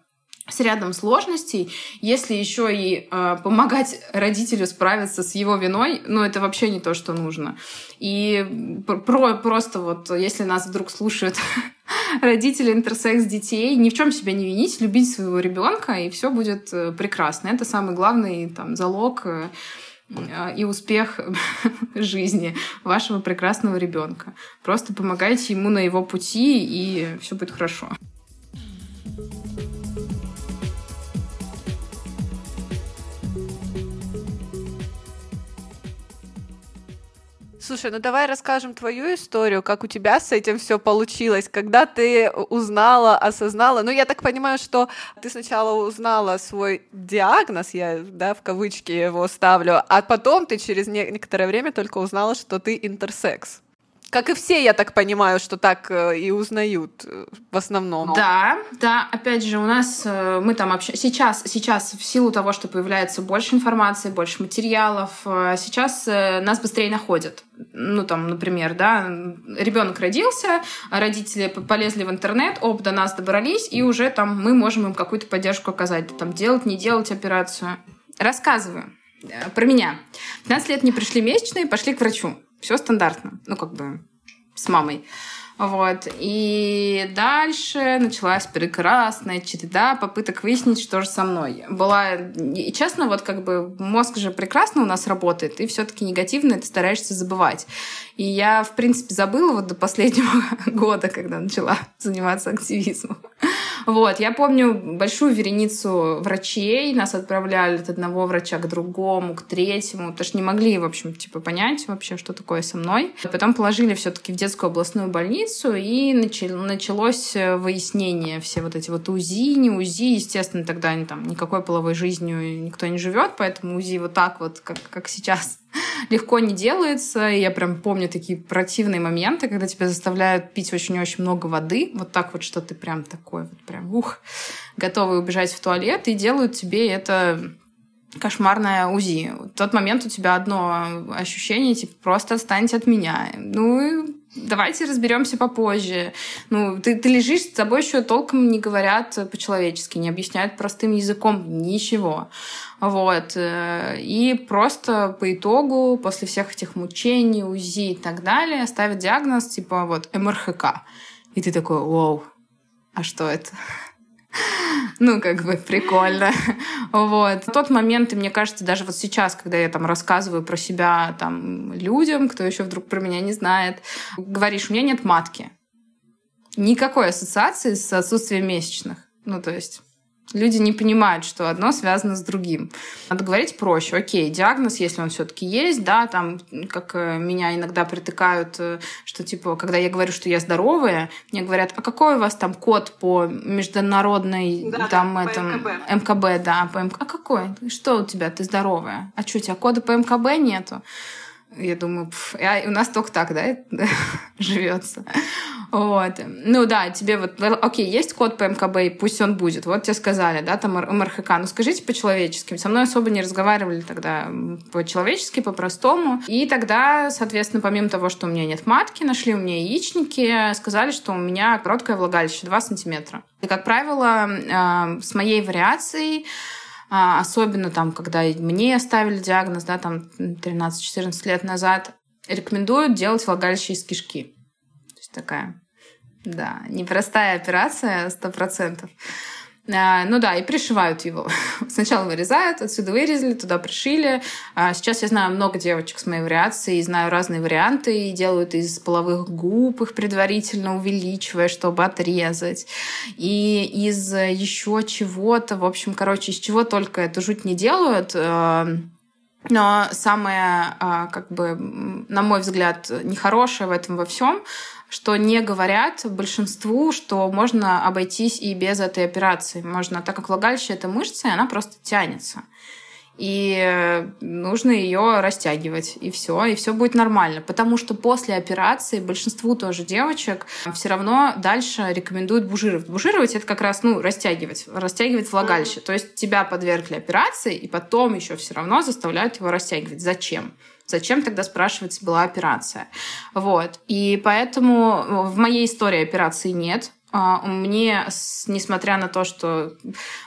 с рядом сложностей, если еще и э, помогать родителю справиться с его виной, ну это вообще не то, что нужно. И про, просто вот, если нас вдруг слушают [laughs] родители интерсекс детей, ни в чем себя не винить, любить своего ребенка, и все будет э, прекрасно. Это самый главный там залог э, и успех [laughs] жизни вашего прекрасного ребенка. Просто помогайте ему на его пути, и все будет хорошо. Слушай, ну давай расскажем твою историю, как у тебя с этим все получилось, когда ты узнала, осознала. Ну, я так понимаю, что ты сначала узнала свой диагноз, я, да, в кавычки его ставлю, а потом ты через некоторое время только узнала, что ты интерсекс. Как и все, я так понимаю, что так э, и узнают э, в основном. Да, да. Опять же, у нас э, мы там общаемся. Сейчас, сейчас в силу того, что появляется больше информации, больше материалов, сейчас нас быстрее находят. Ну, там, например, да, ребенок родился, родители полезли в интернет, оп, до нас добрались, и уже там мы можем им какую-то поддержку оказать. Там делать, не делать операцию. Рассказываю про меня. 15 лет не пришли месячные, пошли к врачу. Все стандартно. Ну, как бы с мамой. Вот. И дальше началась прекрасная череда попыток выяснить, что же со мной. Была... И честно, вот как бы мозг же прекрасно у нас работает, и все таки негативно ты стараешься забывать. И я, в принципе, забыла вот до последнего [laughs] года, когда начала заниматься активизмом. Вот, я помню большую вереницу врачей, нас отправляли от одного врача к другому, к третьему, потому что не могли, в общем, типа, понять вообще, что такое со мной. Потом положили все таки в детскую областную больницу, и началось выяснение, все вот эти вот УЗИ, не УЗИ, естественно, тогда там никакой половой жизнью никто не живет, поэтому УЗИ вот так вот, как, как сейчас [laughs] легко не делается. И я прям помню такие противные моменты, когда тебя заставляют пить очень-очень много воды. Вот так вот, что ты прям такой вот прям, ух, готовый убежать в туалет, и делают тебе это кошмарное УЗИ. В тот момент у тебя одно ощущение, типа, просто отстаньте от меня. Ну, давайте разберемся попозже. Ну, ты, ты лежишь, с тобой еще толком не говорят по-человечески, не объясняют простым языком ничего. Вот. Э, и просто по итогу, после всех этих мучений, УЗИ и так далее, ставят диагноз типа вот МРХК. И ты такой, вау, а что это? Ну, как бы прикольно. Вот. В тот момент, и мне кажется, даже вот сейчас, когда я там рассказываю про себя там людям, кто еще вдруг про меня не знает, говоришь, у меня нет матки. Никакой ассоциации с отсутствием месячных. Ну, то есть Люди не понимают, что одно связано с другим. Надо говорить проще. Окей, диагноз, если он все-таки есть, да, там, как э, меня иногда притыкают, э, что типа, когда я говорю, что я здоровая, мне говорят, а какой у вас там код по международной, да, там, да, этом, МКБ. МКБ, да, по МКБ. А какой? Что у тебя, ты здоровая? А что, у тебя кода по МКБ нету? Я думаю, пф, я, у нас только так, да, [laughs] живется. Вот. Ну да, тебе вот, окей, есть код по МКБ, и пусть он будет. Вот тебе сказали, да, там МРХК. Ну скажите по-человечески. Со мной особо не разговаривали тогда по-человечески, по-простому. И тогда, соответственно, помимо того, что у меня нет матки, нашли у меня яичники, сказали, что у меня короткое влагалище 2 сантиметра. И, как правило, а, с моей вариацией особенно там, когда мне ставили диагноз, да, там 13-14 лет назад, рекомендуют делать влагалище из кишки. То есть такая, да, непростая операция, сто процентов. А, ну да, и пришивают его. [laughs] Сначала вырезают, отсюда вырезали, туда пришили. А сейчас я знаю много девочек с моей вариацией, знаю разные варианты, и делают из половых губ их предварительно увеличивая, чтобы отрезать. И из еще чего-то, в общем, короче, из чего только эту жуть не делают. А, но самое, как бы, на мой взгляд, нехорошее в этом во всем что не говорят большинству, что можно обойтись и без этой операции. Можно, так как влагалище — это мышца, и она просто тянется. И нужно ее растягивать, и все, и все будет нормально. Потому что после операции большинству тоже девочек все равно дальше рекомендуют бужировать. Бужировать это как раз, ну, растягивать, растягивать влагалище. То есть тебя подвергли операции, и потом еще все равно заставляют его растягивать. Зачем? Зачем тогда, спрашивается, была операция? Вот. И поэтому в моей истории операции нет. А, мне, несмотря на то, что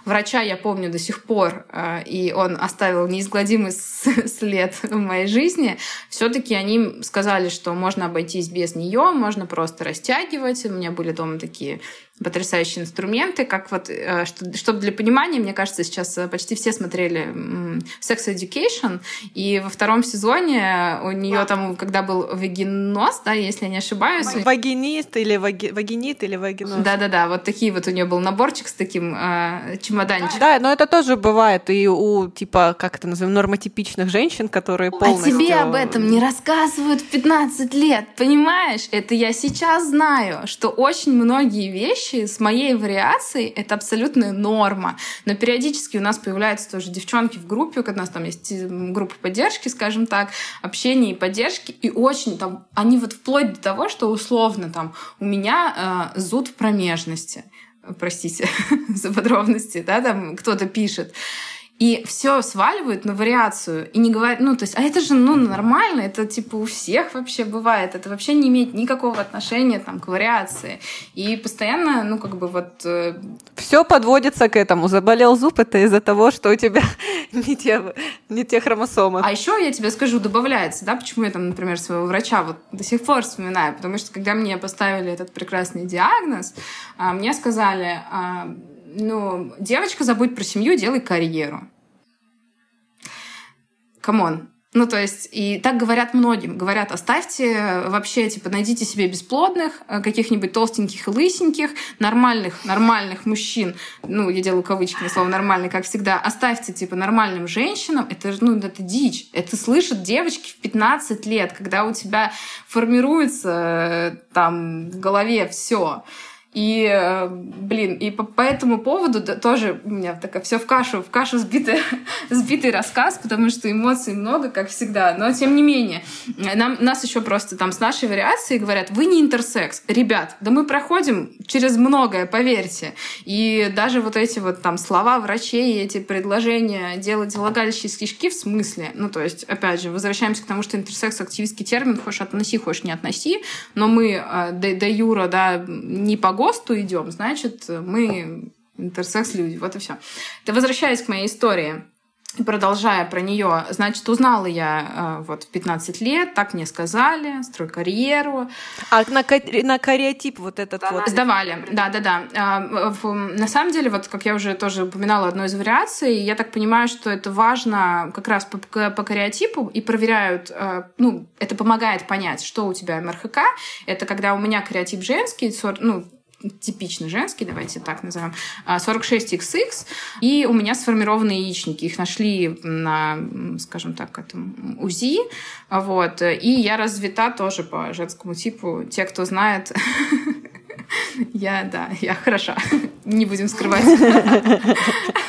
врача я помню до сих пор, а, и он оставил неизгладимый [laughs] след в моей жизни, все-таки они сказали, что можно обойтись без нее, можно просто растягивать. У меня были дома такие потрясающие инструменты, как вот, э, чтобы для понимания, мне кажется, сейчас э, почти все смотрели Sex Education, и во втором сезоне у нее там, когда был вагиноз, да, если я не ошибаюсь. Вагинист или ваги... вагинит или вагиноз. Да-да-да, вот такие вот у нее был наборчик с таким э, чемоданчиком. Да, но это тоже бывает и у, типа, как это называем, нормотипичных женщин, которые полностью... А тебе об этом не рассказывают в 15 лет, понимаешь? Это я сейчас знаю, что очень многие вещи вещи с моей вариацией — это абсолютная норма. Но периодически у нас появляются тоже девчонки в группе, у нас там есть группа поддержки, скажем так, общения и поддержки, и очень там, они вот вплоть до того, что условно там у меня э, зуд в промежности. Простите [laughs] за подробности, да, там кто-то пишет и все сваливают на вариацию и не говорят, ну, то есть, а это же, ну, нормально, это, типа, у всех вообще бывает, это вообще не имеет никакого отношения, там, к вариации. И постоянно, ну, как бы вот... Э... Все подводится к этому. Заболел зуб, это из-за того, что у тебя [laughs] не те, не те хромосомы. А еще я тебе скажу, добавляется, да, почему я там, например, своего врача вот до сих пор вспоминаю, потому что когда мне поставили этот прекрасный диагноз, а, мне сказали, а, ну, девочка, забудь про семью, делай карьеру. Come on. Ну, то есть, и так говорят многим. Говорят, оставьте вообще, типа, найдите себе бесплодных, э, каких-нибудь толстеньких и лысеньких, нормальных, нормальных мужчин. Ну, я делаю кавычки на слово «нормальный», как всегда. Оставьте, типа, нормальным женщинам. Это, ну, это дичь. Это слышат девочки в 15 лет, когда у тебя формируется э, там в голове все. И, э, блин, и по, по этому поводу тоже у меня такая все в кашу, в кашу сбитый, [laughs] сбитый рассказ, потому что эмоций много, как всегда. Но тем не менее, нам, нас еще просто там с нашей вариацией говорят, вы не интерсекс. Ребят, да мы проходим через многое, поверьте. И даже вот эти вот там слова врачей, эти предложения делать влагалище из кишки в смысле. Ну, то есть, опять же, возвращаемся к тому, что интерсекс активистский термин, хочешь относи, хочешь не относи, но мы э, до, до юра, да, не по ГОСТу идем, значит, мы интерсекс-люди. Вот и все. Это возвращаясь к моей истории. Продолжая про нее, значит, узнала я э, вот в 15 лет, так мне сказали, строй карьеру. А на, на кариотип вот этот да, вот? Сдавали, да-да-да. А, на самом деле, вот как я уже тоже упоминала одну из вариаций, я так понимаю, что это важно как раз по, по кариотипу и проверяют, э, ну, это помогает понять, что у тебя МРХК. Это когда у меня кариотип женский, ну, типично женский, давайте так назовем, 46XX, и у меня сформированы яичники. Их нашли на, скажем так, этом УЗИ, вот, и я развита тоже по женскому типу. Те, кто знает, [laughs] я, да, я хороша. [laughs] Не будем скрывать. [laughs]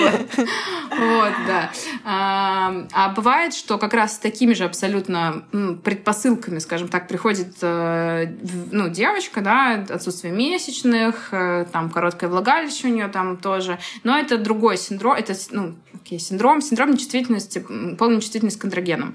[laughs] Вот, да. А бывает, что как раз с такими же абсолютно предпосылками, скажем так, приходит э, ну, девочка, да, отсутствие месячных, э, там короткое влагалище у нее там тоже. Но это другой синдром, это ну, окей, синдром, синдром нечувствительности, полной нечувствительности к андрогенам.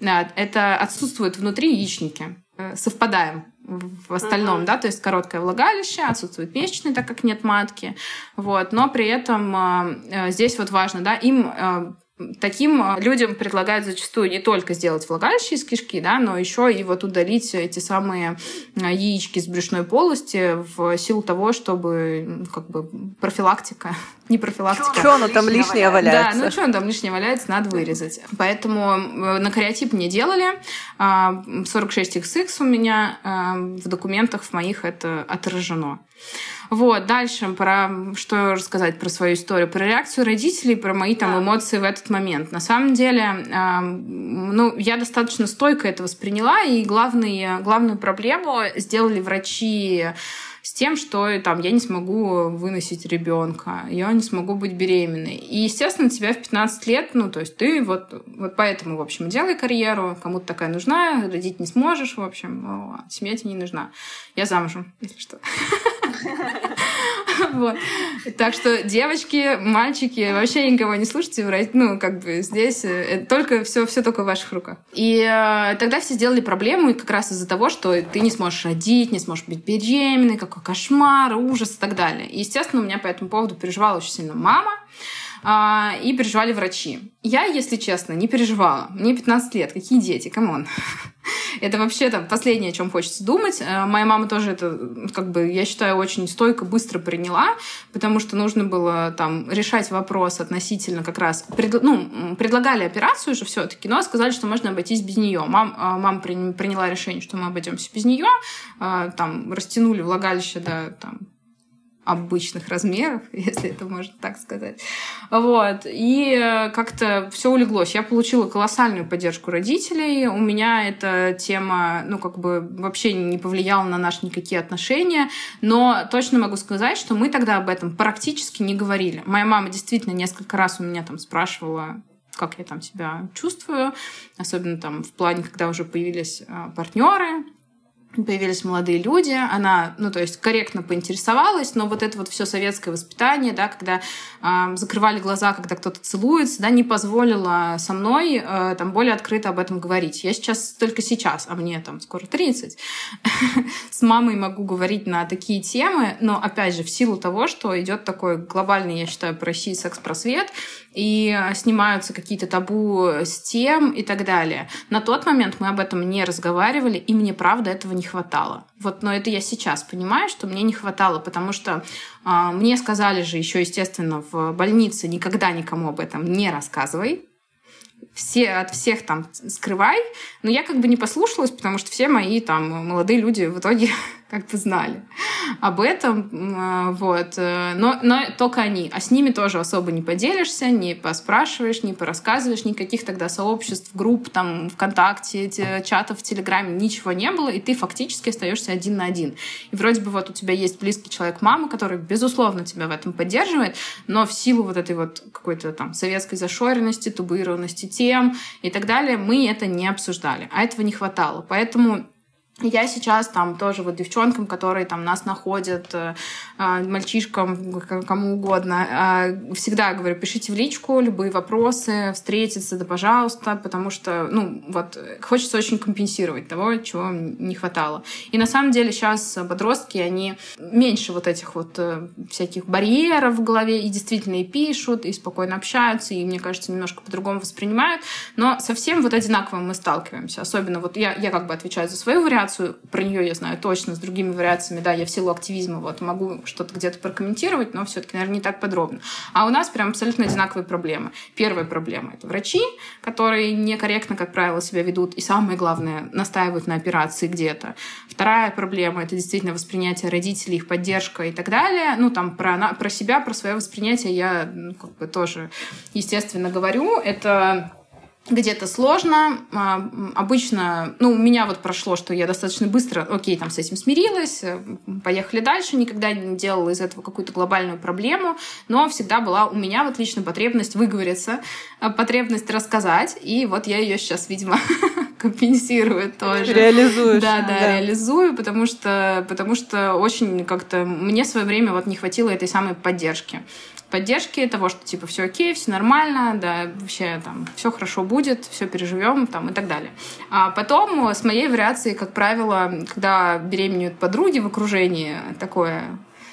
Это отсутствует внутри яичники. Э, совпадаем в остальном, uh-huh. да, то есть короткое влагалище, отсутствует месячные, так как нет матки, вот, но при этом э, здесь вот важно, да, им э, Таким э, людям предлагают зачастую не только сделать влагалище из кишки, да, но еще и вот удалить эти самые э, яички с брюшной полости в силу того, чтобы как бы профилактика, [laughs] не профилактика. Что оно там лишнее валяется? Да, ну что оно там лишнее валяется, надо вырезать. Поэтому на кариотип не делали. 46XX а, у меня в документах в моих это отражено. Вот, дальше про что рассказать про свою историю, про реакцию родителей, про мои там да. эмоции в этот момент. На самом деле, э, ну, я достаточно стойко это восприняла, и главный, главную проблему сделали врачи с тем, что там я не смогу выносить ребенка, я не смогу быть беременной. И, естественно, тебя в 15 лет, ну, то есть ты вот, вот поэтому, в общем, делай карьеру, кому-то такая нужна, родить не сможешь, в общем, семья тебе не нужна. Я замужем, если что. [laughs] Вот. Так что девочки, мальчики, вообще никого не слушайте, ну, как бы здесь э, только все, все только в ваших руках. И э, тогда все сделали проблему как раз из-за того, что ты не сможешь родить, не сможешь быть беременной, какой кошмар, ужас и так далее. И, естественно, у меня по этому поводу переживала очень сильно мама. А, и переживали врачи. Я, если честно, не переживала. Мне 15 лет. Какие дети? Come on. [laughs] Это вообще там последнее, о чем хочется думать. Э, моя мама тоже это, как бы, я считаю, очень стойко, быстро приняла, потому что нужно было там решать вопрос относительно как раз... Пред, ну, предлагали операцию же все-таки, но сказали, что можно обойтись без нее. Мам, э, мама приняла решение, что мы обойдемся без нее, там растянули влагалище до там, обычных размеров, [laughs] если это можно так сказать. Вот. И э, как-то все улеглось. Я получила колоссальную поддержку родителей. У меня эта тема, ну, как бы вообще не повлияла на наши никакие отношения. Но точно могу сказать, что мы тогда об этом практически не говорили. Моя мама действительно несколько раз у меня там спрашивала, как я там себя чувствую, особенно там в плане, когда уже появились э, партнеры, появились молодые люди, она, ну, то есть корректно поинтересовалась, но вот это вот все советское воспитание, да, когда э, закрывали глаза, когда кто-то целуется, да, не позволило со мной э, там более открыто об этом говорить. Я сейчас только сейчас, а мне там скоро 30, [laughs] с мамой могу говорить на такие темы, но опять же в силу того, что идет такой глобальный, я считаю, по России секс-просвет, и снимаются какие-то табу с тем и так далее. На тот момент мы об этом не разговаривали, и мне правда этого не хватало. Вот, но это я сейчас понимаю, что мне не хватало, потому что э, мне сказали же еще, естественно, в больнице никогда никому об этом не рассказывай, все, от всех там скрывай. Но я как бы не послушалась, потому что все мои там молодые люди в итоге как бы знали об этом. А, вот. Э, но, но только они. А с ними тоже особо не поделишься, не поспрашиваешь, не порассказываешь. Никаких тогда сообществ, групп, там, ВКонтакте, чатов в Телеграме, ничего не было. И ты фактически остаешься один на один. И вроде бы вот у тебя есть близкий человек, мама, который, безусловно, тебя в этом поддерживает, но в силу вот этой вот какой-то там советской зашоренности, тубуированности тем и так далее, мы это не обсуждали. А этого не хватало. Поэтому я сейчас там тоже вот девчонкам, которые там нас находят, э, а, мальчишкам, кому угодно, а, всегда говорю, пишите в личку любые вопросы, встретиться, да пожалуйста, потому что, ну, вот, хочется очень компенсировать того, чего не хватало. И на самом деле сейчас подростки, они меньше вот этих вот э, всяких барьеров в голове и действительно и пишут, и спокойно общаются, и, мне кажется, немножко по-другому воспринимают, но совсем вот одинаково мы сталкиваемся. Особенно вот я, я как бы отвечаю за свою вариацию, вариацию, про нее я знаю точно, с другими вариациями, да, я в силу активизма вот могу что-то где-то прокомментировать, но все-таки, наверное, не так подробно. А у нас прям абсолютно одинаковые проблемы. Первая проблема — это врачи, которые некорректно, как правило, себя ведут, и самое главное, настаивают на операции где-то. Вторая проблема — это действительно воспринятие родителей, их поддержка и так далее. Ну, там, про, про себя, про свое воспринятие я ну, как бы тоже, естественно, говорю. Это где-то сложно. А, обычно, ну, у меня вот прошло, что я достаточно быстро, окей, там с этим смирилась, э, поехали дальше, никогда не делала из этого какую-то глобальную проблему, но всегда была у меня вот лично потребность выговориться, э, потребность рассказать, и вот я ее сейчас, видимо, [laughs] компенсирую тоже. Реализуешь. Да, да, да, реализую, потому что, потому что очень как-то мне в свое время вот не хватило этой самой поддержки поддержки того, что типа все окей, все нормально, да, вообще там все хорошо будет, все переживем там и так далее. А потом с моей вариацией, как правило, когда беременеют подруги в окружении, такое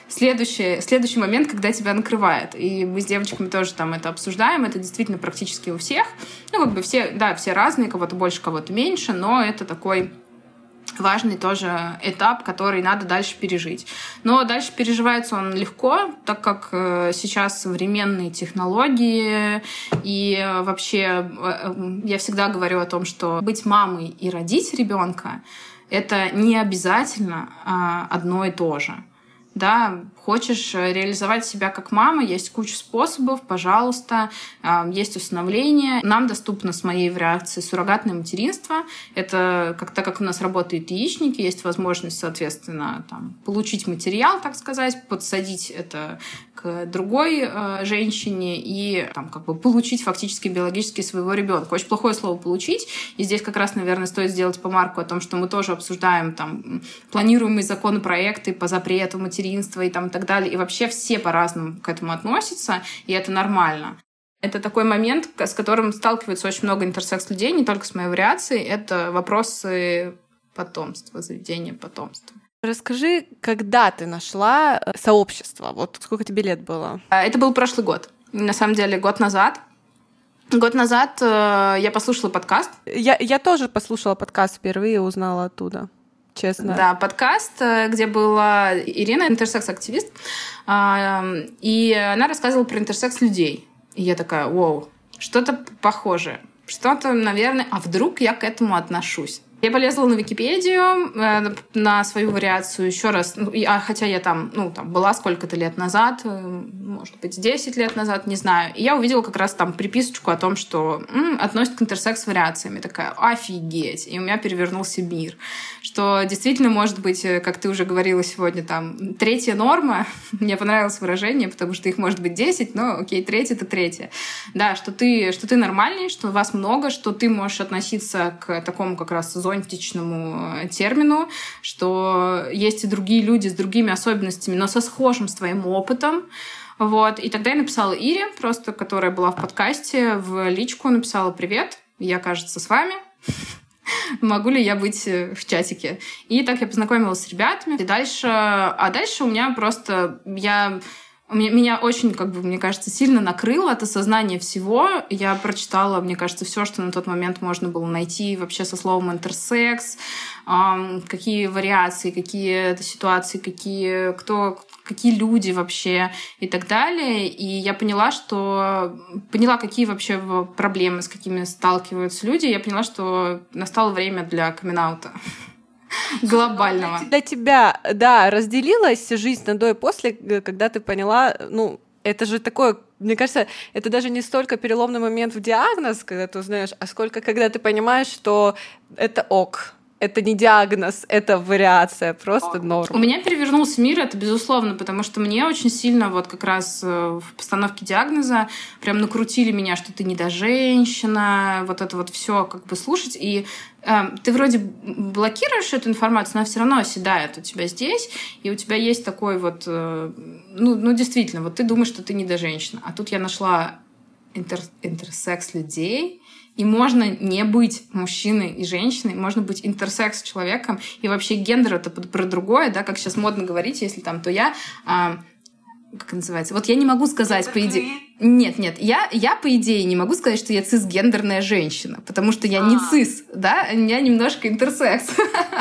следующий, следующий момент, когда тебя накрывает. И мы с девочками тоже там это обсуждаем. Это действительно практически у всех. Ну, как бы все, да, все разные, кого-то больше, кого-то меньше, но это такой важный тоже этап, который надо дальше пережить. Но дальше переживается он легко, так как э, сейчас современные технологии и э, вообще э, я всегда говорю о том, что быть мамой и родить ребенка это не обязательно а, одно и то же. Да, Хочешь э, реализовать себя как мама, есть куча способов, пожалуйста, а, есть установление. Нам доступно с моей вариацией суррогатное материнство. Это как так как у нас работают яичники, есть возможность, соответственно, там, получить материал, так сказать, подсадить это другой э, женщине и там, как бы получить фактически биологически своего ребенка. Очень плохое слово получить. И здесь как раз, наверное, стоит сделать помарку о том, что мы тоже обсуждаем там планируемые законопроекты по запрету материнства и там так далее. И вообще все по-разному к этому относятся, и это нормально. Это такой момент, с которым сталкивается очень много интерсекс-людей, не только с моей вариацией. Это вопросы потомства, заведения потомства. Расскажи, когда ты нашла э, сообщество? Вот сколько тебе лет было? А, это был прошлый год. На самом деле, год назад. Год назад э, я послушала подкаст. Я, я тоже послушала подкаст впервые, узнала оттуда честно. Да, подкаст, э, где была Ирина, интерсекс-активист, а, и она рассказывала про интерсекс людей. И я такая, вау, что-то похожее. Что-то, наверное, а вдруг я к этому отношусь? Я полезла на Википедию, э, на свою вариацию еще раз, ну, а, хотя я там, ну, там была сколько-то лет назад, э, может быть, 10 лет назад, не знаю. И я увидела как раз там приписочку о том, что м, относят к интерсекс-вариациям. И такая, офигеть! И у меня перевернулся мир. Что действительно, может быть, э, как ты уже говорила сегодня, там, третья норма. [laughs] Мне понравилось выражение, потому что их может быть 10, но окей, третья — это третья. Да, что ты, что ты нормальный, что вас много, что ты можешь относиться к такому как раз зоне зонтичному э, термину, что есть и другие люди с другими особенностями, но со схожим с твоим опытом. Вот. И тогда я написала Ире, просто, которая была в подкасте, в личку написала «Привет, я, кажется, с вами. [laughs] Могу ли я быть э, в чатике?» И так я познакомилась с ребятами. И дальше... А дальше у меня просто... Я меня очень, как бы, мне кажется, сильно накрыло от осознания всего. Я прочитала, мне кажется, все, что на тот момент можно было найти вообще со словом интерсекс, какие вариации, какие ситуации, какие, кто, какие люди вообще и так далее. И я поняла, что поняла, какие вообще проблемы, с какими сталкиваются люди. Я поняла, что настало время для камин -аута глобального. Для тебя, да, разделилась жизнь на до и после, э, когда ты поняла, ну, это же такое, мне кажется, это даже не столько переломный момент в диагноз, когда ты узнаешь, а сколько когда ты понимаешь, что это ок, это не диагноз, это вариация, просто норм. У меня перевернулся мир, это безусловно, потому что мне очень сильно вот как раз э, в постановке диагноза прям накрутили меня, что ты не до женщина, вот это вот все как бы слушать. И э, ты вроде блокируешь эту информацию, но все равно оседает у тебя здесь, и у тебя есть такой вот, э, ну, ну действительно, вот ты думаешь, что ты не до женщина. А тут я нашла интер, интерсекс людей, и можно не быть мужчиной и женщиной, можно быть интерсекс человеком. И вообще гендер это про другое, да, как сейчас модно говорить, если там, то я а, как называется? Вот я не могу сказать, по идее... Нет, нет, я, я, по идее, не могу сказать, что я цисгендерная женщина, потому что я не а. цис, да, я немножко интерсекс.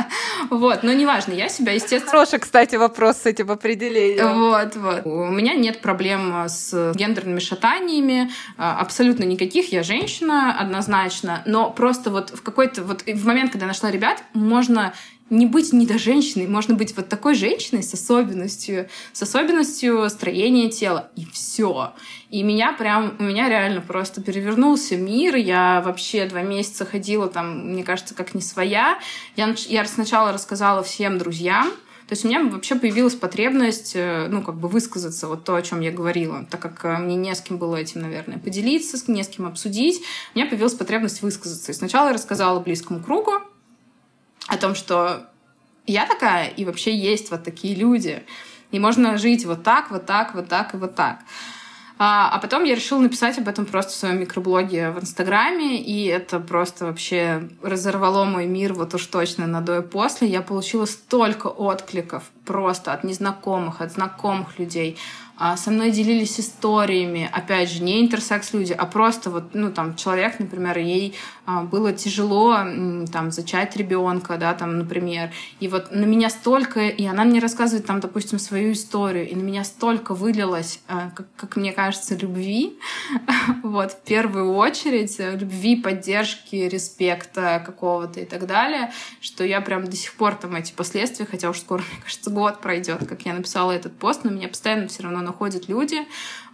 [laughs] вот, но неважно, я себя, естественно... Хороший, кстати, вопрос с этим определением. Вот, вот. У меня нет проблем с гендерными шатаниями, а, абсолютно никаких, я женщина однозначно, но просто вот в какой-то, вот в момент, когда я нашла ребят, можно не быть не до женщины, можно быть вот такой женщиной с особенностью, с особенностью строения тела, и все. И меня прям, у меня реально просто перевернулся мир, я вообще два месяца ходила там, мне кажется, как не своя. Я, я сначала рассказала всем друзьям, то есть у меня вообще появилась потребность, э, ну, как бы высказаться, вот то, о чем я говорила, так как э, мне не с кем было этим, наверное, поделиться, не с кем обсудить, у меня появилась потребность высказаться. И сначала я рассказала близкому кругу, о том, что я такая, и вообще есть вот такие люди. И можно жить вот так, вот так, вот так и вот так. А, а потом я решила написать об этом просто в своем микроблоге в Инстаграме, и это просто вообще разорвало мой мир вот уж точно на до и после. Я получила столько откликов просто от незнакомых, от знакомых людей, а, со мной делились историями, опять же, не интерсекс-люди, а просто вот, ну, там, человек, например, ей было тяжело, там, зачать ребенка, да, там, например, и вот на меня столько, и она мне рассказывает, там, допустим, свою историю, и на меня столько вылилось, а, как, как мне кажется, любви, [laughs] вот, в первую очередь, любви, поддержки, респекта какого-то и так далее, что я прям до сих пор там эти последствия, хотя уж скоро, [laughs] мне кажется, год пройдет, как я написала этот пост, но меня постоянно все равно находят люди.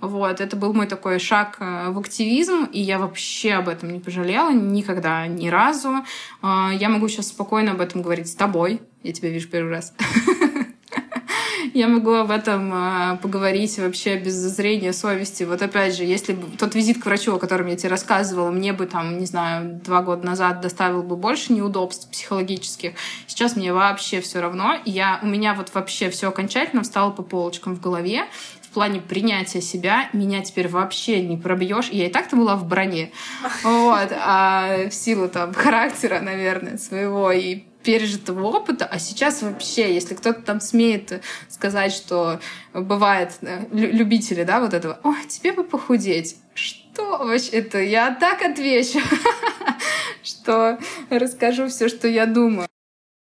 Вот, это был мой такой шаг э, в активизм, и я вообще об этом не пожалела никогда, ни разу. А, я могу сейчас спокойно об этом говорить с тобой. Я тебя вижу первый раз. [laughs] я могу об этом э, поговорить вообще без зазрения совести. Вот опять же, если бы тот визит к врачу, о котором я тебе рассказывала, мне бы там, не знаю, два года назад доставил бы больше неудобств психологических, сейчас мне вообще все равно. Я, у меня вот вообще все окончательно встало по полочкам в голове в плане принятия себя меня теперь вообще не пробьешь. Я и так-то была в броне. Вот. А в силу там характера, наверное, своего и пережитого опыта, а сейчас вообще, если кто-то там смеет сказать, что бывает э, любители, да, вот этого, ой, тебе бы похудеть, что вообще это? Я так отвечу, [laughs] что расскажу все, что я думаю.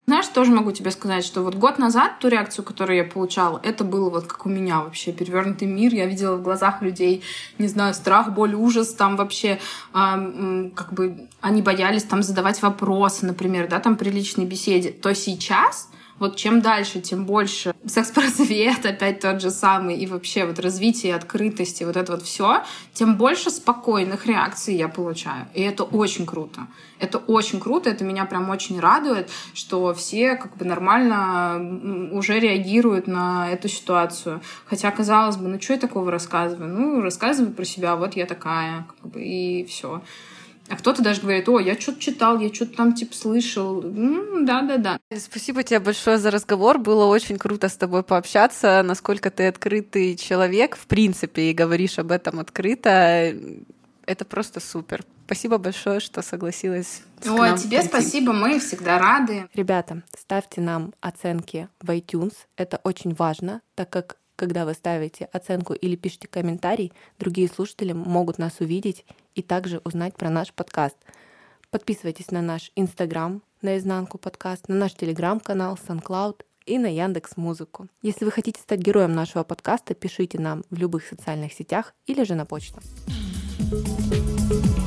Знаешь, тоже могу тебе сказать, что вот год назад ту реакцию, которую я получала, это было вот как у меня вообще перевернутый мир. Я видела в глазах людей, не знаю, страх, боль, ужас, там вообще э, как бы они боялись там задавать вопросы, например, да, там при личной беседе. То сейчас вот чем дальше, тем больше секс-просвет, [laughs] опять тот же самый, и вообще вот развитие открытости, вот это вот все, тем больше спокойных реакций я получаю. И это очень круто. Это очень круто, это меня прям очень радует, что все как бы нормально уже реагируют на эту ситуацию. Хотя, казалось бы, ну что я такого рассказываю? Ну, рассказываю про себя, вот я такая, как бы, и все. А кто-то даже говорит, о, я что-то читал, я что-то там типа слышал. Да-да-да. Спасибо тебе большое за разговор. Было очень круто с тобой пообщаться. Насколько ты открытый человек, в принципе, и говоришь об этом открыто. Это просто супер. Спасибо большое, что согласилась. О, а тебе прийти. спасибо, мы всегда рады. Ребята, ставьте нам оценки в iTunes. Это очень важно, так как когда вы ставите оценку или пишете комментарий, другие слушатели могут нас увидеть и также узнать про наш подкаст. Подписывайтесь на наш Инстаграм, на изнанку подкаст, на наш Телеграм-канал, SoundCloud и на Яндекс Музыку. Если вы хотите стать героем нашего подкаста, пишите нам в любых социальных сетях или же на почту. thank you